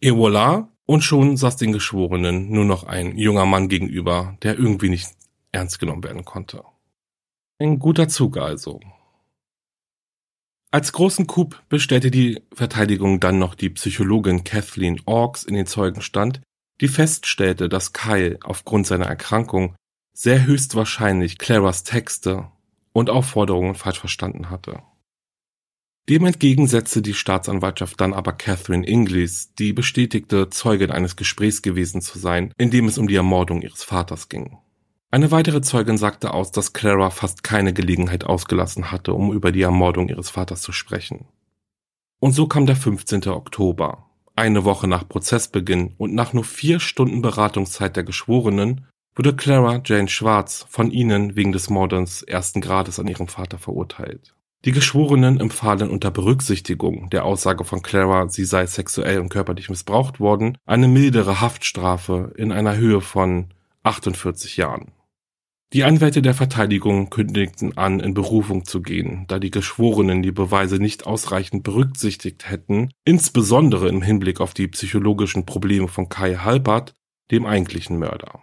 Et voilà, und schon saß den Geschworenen nur noch ein junger Mann gegenüber, der irgendwie nicht ernst genommen werden konnte. Ein guter Zug also. Als großen Coup bestellte die Verteidigung dann noch die Psychologin Kathleen Orks in den Zeugenstand, die feststellte, dass Kyle aufgrund seiner Erkrankung sehr höchstwahrscheinlich Claras Texte und Aufforderungen falsch verstanden hatte. Dem entgegen setzte die Staatsanwaltschaft dann aber Catherine Inglis, die bestätigte, Zeugin eines Gesprächs gewesen zu sein, in dem es um die Ermordung ihres Vaters ging. Eine weitere Zeugin sagte aus, dass Clara fast keine Gelegenheit ausgelassen hatte, um über die Ermordung ihres Vaters zu sprechen. Und so kam der 15. Oktober, eine Woche nach Prozessbeginn und nach nur vier Stunden Beratungszeit der Geschworenen, wurde Clara Jane Schwarz von ihnen wegen des Mordes ersten Grades an ihrem Vater verurteilt. Die Geschworenen empfahlen unter Berücksichtigung der Aussage von Clara, sie sei sexuell und körperlich missbraucht worden, eine mildere Haftstrafe in einer Höhe von 48 Jahren. Die Anwälte der Verteidigung kündigten an, in Berufung zu gehen, da die Geschworenen die Beweise nicht ausreichend berücksichtigt hätten, insbesondere im Hinblick auf die psychologischen Probleme von Kai Halbert, dem eigentlichen Mörder.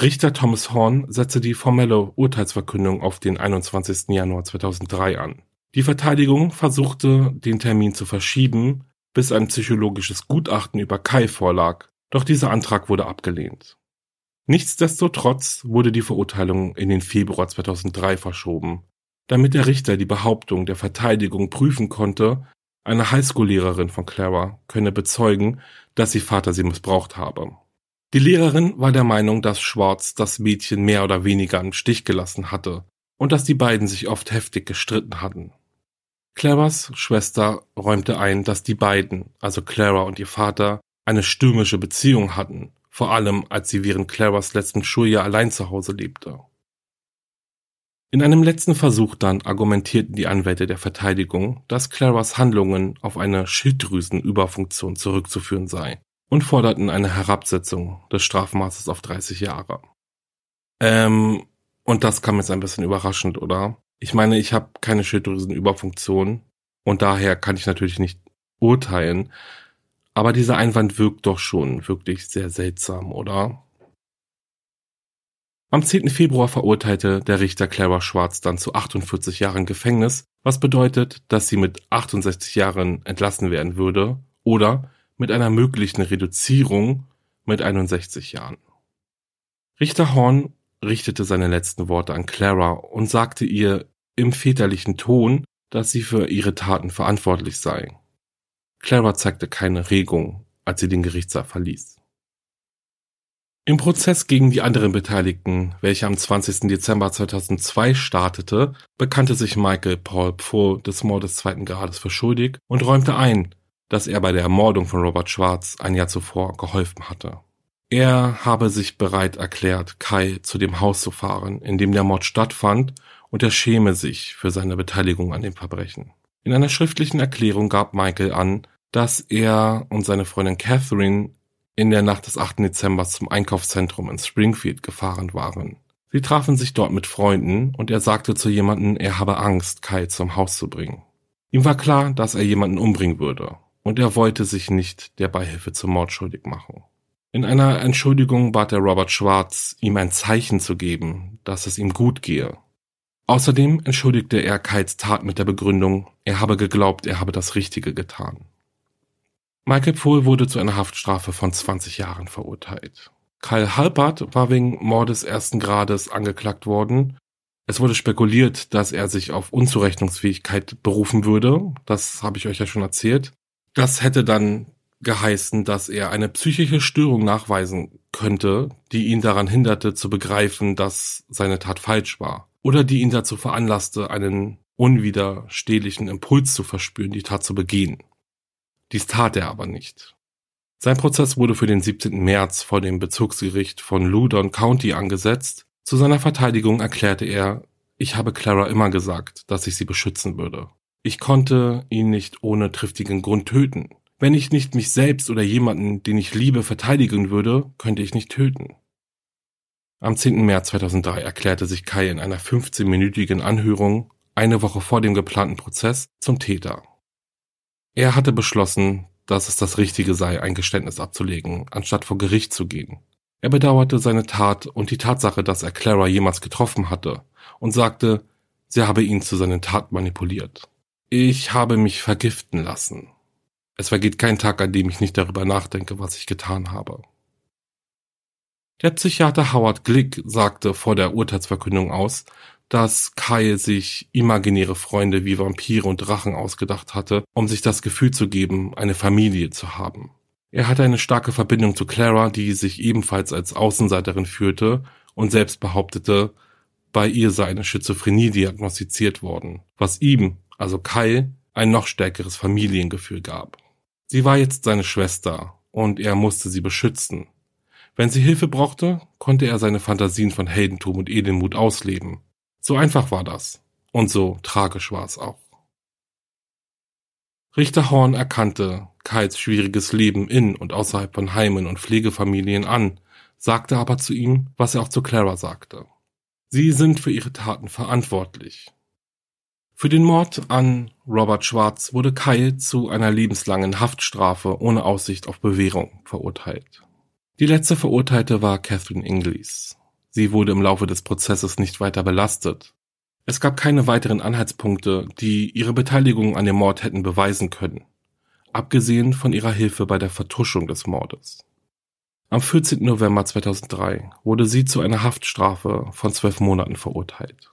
Richter Thomas Horn setzte die formelle Urteilsverkündung auf den 21. Januar 2003 an. Die Verteidigung versuchte, den Termin zu verschieben, bis ein psychologisches Gutachten über Kai vorlag, doch dieser Antrag wurde abgelehnt. Nichtsdestotrotz wurde die Verurteilung in den Februar 2003 verschoben, damit der Richter die Behauptung der Verteidigung prüfen konnte, eine Highschool-Lehrerin von Clara könne bezeugen, dass ihr Vater sie missbraucht habe. Die Lehrerin war der Meinung, dass Schwartz das Mädchen mehr oder weniger im Stich gelassen hatte und dass die beiden sich oft heftig gestritten hatten. Claras Schwester räumte ein, dass die beiden, also Clara und ihr Vater, eine stürmische Beziehung hatten, vor allem als sie während Claras letzten Schuljahr allein zu Hause lebte. In einem letzten Versuch dann argumentierten die Anwälte der Verteidigung, dass Claras Handlungen auf eine Schilddrüsenüberfunktion zurückzuführen sei und forderten eine Herabsetzung des Strafmaßes auf 30 Jahre. Ähm, und das kam jetzt ein bisschen überraschend, oder? Ich meine, ich habe keine Schilddrüsenüberfunktion und daher kann ich natürlich nicht urteilen, aber dieser Einwand wirkt doch schon wirklich sehr seltsam, oder? Am 10. Februar verurteilte der Richter Clara Schwarz dann zu 48 Jahren Gefängnis, was bedeutet, dass sie mit 68 Jahren entlassen werden würde oder mit einer möglichen Reduzierung mit 61 Jahren. Richter Horn richtete seine letzten Worte an Clara und sagte ihr im väterlichen Ton, dass sie für ihre Taten verantwortlich sei. Clara zeigte keine Regung, als sie den Gerichtssaal verließ. Im Prozess gegen die anderen Beteiligten, welcher am 20. Dezember 2002 startete, bekannte sich Michael Paul Pfull des Mordes zweiten Grades für schuldig und räumte ein, dass er bei der Ermordung von Robert Schwarz ein Jahr zuvor geholfen hatte. Er habe sich bereit erklärt, Kai zu dem Haus zu fahren, in dem der Mord stattfand, und er schäme sich für seine Beteiligung an dem Verbrechen. In einer schriftlichen Erklärung gab Michael an, dass er und seine Freundin Catherine in der Nacht des 8. Dezember zum Einkaufszentrum in Springfield gefahren waren. Sie trafen sich dort mit Freunden und er sagte zu jemanden, er habe Angst, Kai zum Haus zu bringen. Ihm war klar, dass er jemanden umbringen würde und er wollte sich nicht der Beihilfe zum Mord schuldig machen. In einer Entschuldigung bat er Robert Schwarz, ihm ein Zeichen zu geben, dass es ihm gut gehe. Außerdem entschuldigte er Kites Tat mit der Begründung, er habe geglaubt, er habe das Richtige getan. Michael Pohl wurde zu einer Haftstrafe von 20 Jahren verurteilt. Kyle Halpert war wegen Mordes ersten Grades angeklagt worden. Es wurde spekuliert, dass er sich auf Unzurechnungsfähigkeit berufen würde. Das habe ich euch ja schon erzählt. Das hätte dann geheißen, dass er eine psychische Störung nachweisen könnte, die ihn daran hinderte zu begreifen, dass seine Tat falsch war. Oder die ihn dazu veranlasste, einen unwiderstehlichen Impuls zu verspüren, die Tat zu begehen. Dies tat er aber nicht. Sein Prozess wurde für den 17. März vor dem Bezugsgericht von Loudon County angesetzt. Zu seiner Verteidigung erklärte er, ich habe Clara immer gesagt, dass ich sie beschützen würde. Ich konnte ihn nicht ohne triftigen Grund töten. Wenn ich nicht mich selbst oder jemanden, den ich liebe, verteidigen würde, könnte ich nicht töten. Am 10. März 2003 erklärte sich Kai in einer 15-minütigen Anhörung, eine Woche vor dem geplanten Prozess, zum Täter. Er hatte beschlossen, dass es das Richtige sei, ein Geständnis abzulegen, anstatt vor Gericht zu gehen. Er bedauerte seine Tat und die Tatsache, dass er Clara jemals getroffen hatte, und sagte, sie habe ihn zu seinen Taten manipuliert. Ich habe mich vergiften lassen. Es vergeht kein Tag, an dem ich nicht darüber nachdenke, was ich getan habe. Der Psychiater Howard Glick sagte vor der Urteilsverkündung aus, dass Kyle sich imaginäre Freunde wie Vampire und Drachen ausgedacht hatte, um sich das Gefühl zu geben, eine Familie zu haben. Er hatte eine starke Verbindung zu Clara, die sich ebenfalls als Außenseiterin fühlte und selbst behauptete, bei ihr sei eine Schizophrenie diagnostiziert worden, was ihm, also Kyle, ein noch stärkeres Familiengefühl gab. Sie war jetzt seine Schwester und er musste sie beschützen. Wenn sie Hilfe brauchte, konnte er seine Fantasien von Heldentum und Edelmut ausleben. So einfach war das. Und so tragisch war es auch. Richter Horn erkannte Kyles schwieriges Leben in und außerhalb von Heimen und Pflegefamilien an, sagte aber zu ihm, was er auch zu Clara sagte. Sie sind für ihre Taten verantwortlich. Für den Mord an Robert Schwarz wurde Kyle zu einer lebenslangen Haftstrafe ohne Aussicht auf Bewährung verurteilt. Die letzte Verurteilte war Catherine Inglis. Sie wurde im Laufe des Prozesses nicht weiter belastet. Es gab keine weiteren Anhaltspunkte, die ihre Beteiligung an dem Mord hätten beweisen können, abgesehen von ihrer Hilfe bei der Vertuschung des Mordes. Am 14. November 2003 wurde sie zu einer Haftstrafe von zwölf Monaten verurteilt.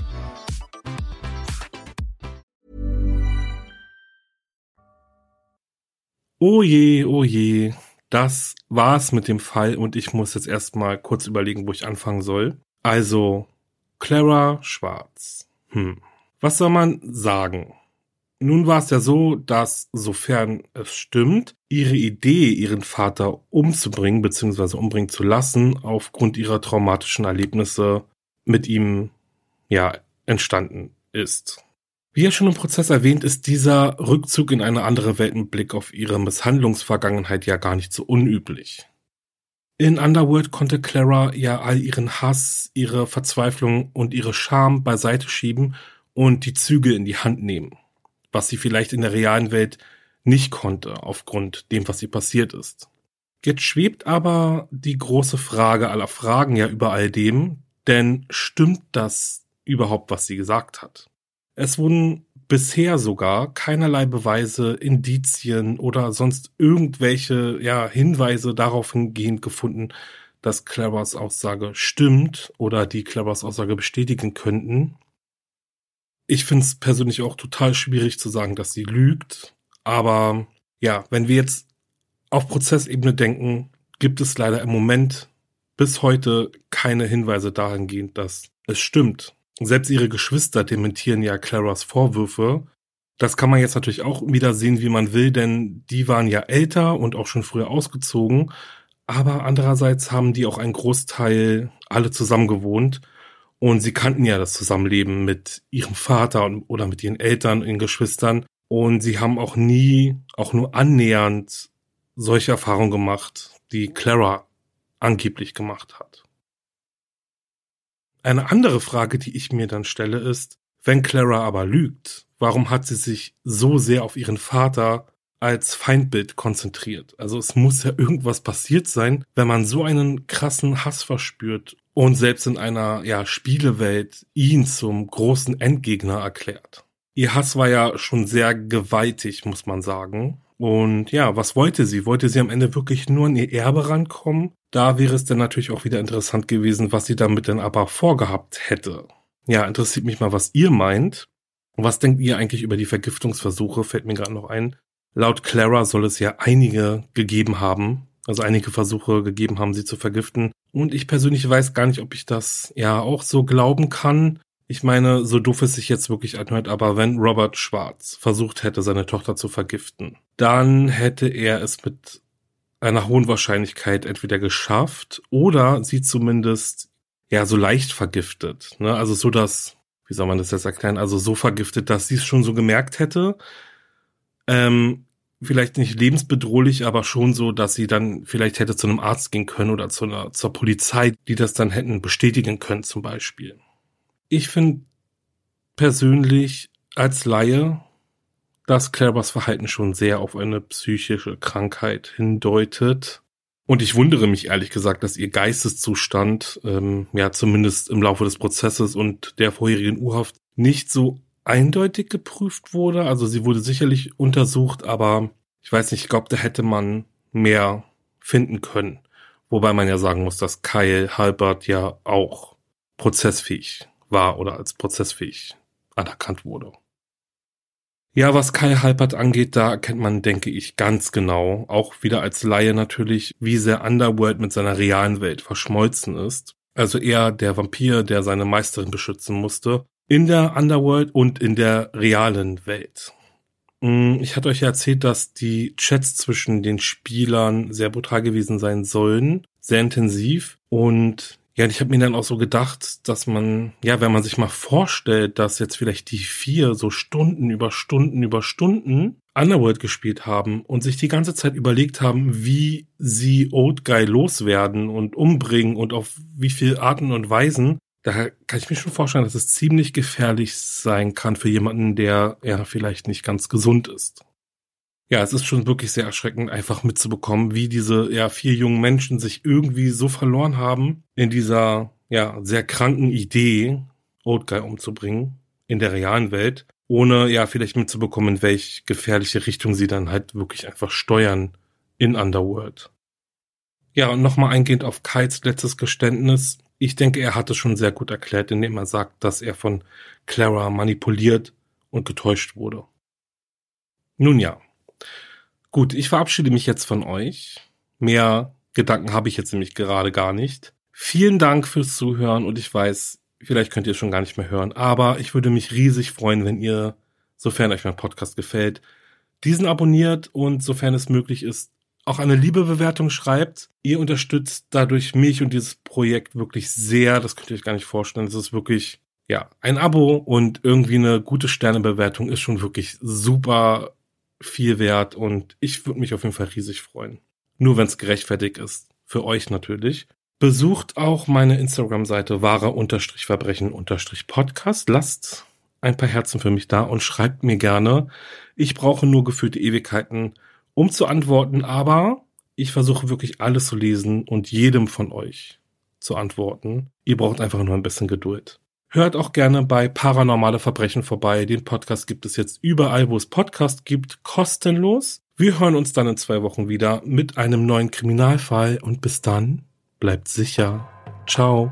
Oh je, oh je, das war's mit dem Fall und ich muss jetzt erstmal kurz überlegen, wo ich anfangen soll. Also, Clara Schwarz. Hm. Was soll man sagen? Nun war es ja so, dass, sofern es stimmt, ihre Idee, ihren Vater umzubringen bzw. umbringen zu lassen, aufgrund ihrer traumatischen Erlebnisse mit ihm, ja, entstanden ist. Wie ja schon im Prozess erwähnt, ist dieser Rückzug in eine andere Welt mit Blick auf ihre Misshandlungsvergangenheit ja gar nicht so unüblich. In Underworld konnte Clara ja all ihren Hass, ihre Verzweiflung und ihre Scham beiseite schieben und die Züge in die Hand nehmen, was sie vielleicht in der realen Welt nicht konnte, aufgrund dem, was ihr passiert ist. Jetzt schwebt aber die große Frage aller Fragen ja über all dem, denn stimmt das überhaupt, was sie gesagt hat? Es wurden bisher sogar keinerlei Beweise, Indizien oder sonst irgendwelche ja, Hinweise darauf hingehend gefunden, dass Claras Aussage stimmt oder die Claras Aussage bestätigen könnten. Ich finde es persönlich auch total schwierig zu sagen, dass sie lügt. Aber ja, wenn wir jetzt auf Prozessebene denken, gibt es leider im Moment bis heute keine Hinweise dahingehend, dass es stimmt, selbst ihre Geschwister dementieren ja Claras Vorwürfe. Das kann man jetzt natürlich auch wieder sehen, wie man will, denn die waren ja älter und auch schon früher ausgezogen. Aber andererseits haben die auch einen Großteil alle zusammen gewohnt. Und sie kannten ja das Zusammenleben mit ihrem Vater oder mit ihren Eltern, ihren Geschwistern. Und sie haben auch nie, auch nur annähernd solche Erfahrungen gemacht, die Clara angeblich gemacht hat. Eine andere Frage, die ich mir dann stelle, ist, wenn Clara aber lügt, warum hat sie sich so sehr auf ihren Vater als Feindbild konzentriert? Also es muss ja irgendwas passiert sein, wenn man so einen krassen Hass verspürt und selbst in einer ja, Spielewelt ihn zum großen Endgegner erklärt. Ihr Hass war ja schon sehr gewaltig, muss man sagen. Und ja, was wollte sie? Wollte sie am Ende wirklich nur an ihr Erbe rankommen? Da wäre es dann natürlich auch wieder interessant gewesen, was sie damit denn aber vorgehabt hätte. Ja, interessiert mich mal, was ihr meint. Was denkt ihr eigentlich über die Vergiftungsversuche? Fällt mir gerade noch ein. Laut Clara soll es ja einige gegeben haben, also einige Versuche gegeben haben, sie zu vergiften. Und ich persönlich weiß gar nicht, ob ich das ja auch so glauben kann. Ich meine, so doof es sich jetzt wirklich anhört, aber wenn Robert Schwarz versucht hätte, seine Tochter zu vergiften, dann hätte er es mit einer hohen Wahrscheinlichkeit entweder geschafft oder sie zumindest ja so leicht vergiftet. Ne? Also so, dass, wie soll man das jetzt erklären, also so vergiftet, dass sie es schon so gemerkt hätte. Ähm, vielleicht nicht lebensbedrohlich, aber schon so, dass sie dann vielleicht hätte zu einem Arzt gehen können oder zu einer, zur Polizei, die das dann hätten bestätigen können zum Beispiel. Ich finde persönlich als Laie, dass Claras Verhalten schon sehr auf eine psychische Krankheit hindeutet. Und ich wundere mich ehrlich gesagt, dass ihr Geisteszustand, ähm, ja zumindest im Laufe des Prozesses und der vorherigen Urhaft, nicht so eindeutig geprüft wurde. Also sie wurde sicherlich untersucht, aber ich weiß nicht, ich glaube, da hätte man mehr finden können. Wobei man ja sagen muss, dass Kyle Halbert ja auch prozessfähig war oder als prozessfähig anerkannt wurde. Ja, was Kyle Halpert angeht, da erkennt man, denke ich, ganz genau, auch wieder als Laie natürlich, wie sehr Underworld mit seiner realen Welt verschmolzen ist. Also er, der Vampir, der seine Meisterin beschützen musste, in der Underworld und in der realen Welt. Mm, ich hatte euch ja erzählt, dass die Chats zwischen den Spielern sehr brutal gewesen sein sollen, sehr intensiv und ja, ich habe mir dann auch so gedacht, dass man, ja, wenn man sich mal vorstellt, dass jetzt vielleicht die vier so Stunden über Stunden über Stunden Underworld gespielt haben und sich die ganze Zeit überlegt haben, wie sie Old Guy loswerden und umbringen und auf wie viele Arten und Weisen, da kann ich mir schon vorstellen, dass es ziemlich gefährlich sein kann für jemanden, der ja vielleicht nicht ganz gesund ist. Ja, es ist schon wirklich sehr erschreckend, einfach mitzubekommen, wie diese ja vier jungen Menschen sich irgendwie so verloren haben in dieser ja sehr kranken Idee, Old Guy umzubringen in der realen Welt, ohne ja vielleicht mitzubekommen, in welche gefährliche Richtung sie dann halt wirklich einfach steuern in Underworld. Ja, und nochmal eingehend auf Kites letztes Geständnis ich denke, er hat es schon sehr gut erklärt, indem er sagt, dass er von Clara manipuliert und getäuscht wurde. Nun ja. Gut, ich verabschiede mich jetzt von euch. Mehr Gedanken habe ich jetzt nämlich gerade gar nicht. Vielen Dank fürs Zuhören und ich weiß, vielleicht könnt ihr es schon gar nicht mehr hören, aber ich würde mich riesig freuen, wenn ihr, sofern euch mein Podcast gefällt, diesen abonniert und sofern es möglich ist, auch eine Liebebewertung schreibt. Ihr unterstützt dadurch mich und dieses Projekt wirklich sehr. Das könnt ihr euch gar nicht vorstellen. Es ist wirklich, ja, ein Abo und irgendwie eine gute Sternebewertung ist schon wirklich super viel wert und ich würde mich auf jeden Fall riesig freuen. Nur wenn es gerechtfertigt ist. Für euch natürlich. Besucht auch meine Instagram-Seite wahre-verbrechen-podcast. Lasst ein paar Herzen für mich da und schreibt mir gerne. Ich brauche nur gefühlte Ewigkeiten, um zu antworten, aber ich versuche wirklich alles zu lesen und jedem von euch zu antworten. Ihr braucht einfach nur ein bisschen Geduld. Hört auch gerne bei Paranormale Verbrechen vorbei. Den Podcast gibt es jetzt überall, wo es Podcast gibt, kostenlos. Wir hören uns dann in zwei Wochen wieder mit einem neuen Kriminalfall und bis dann bleibt sicher. Ciao.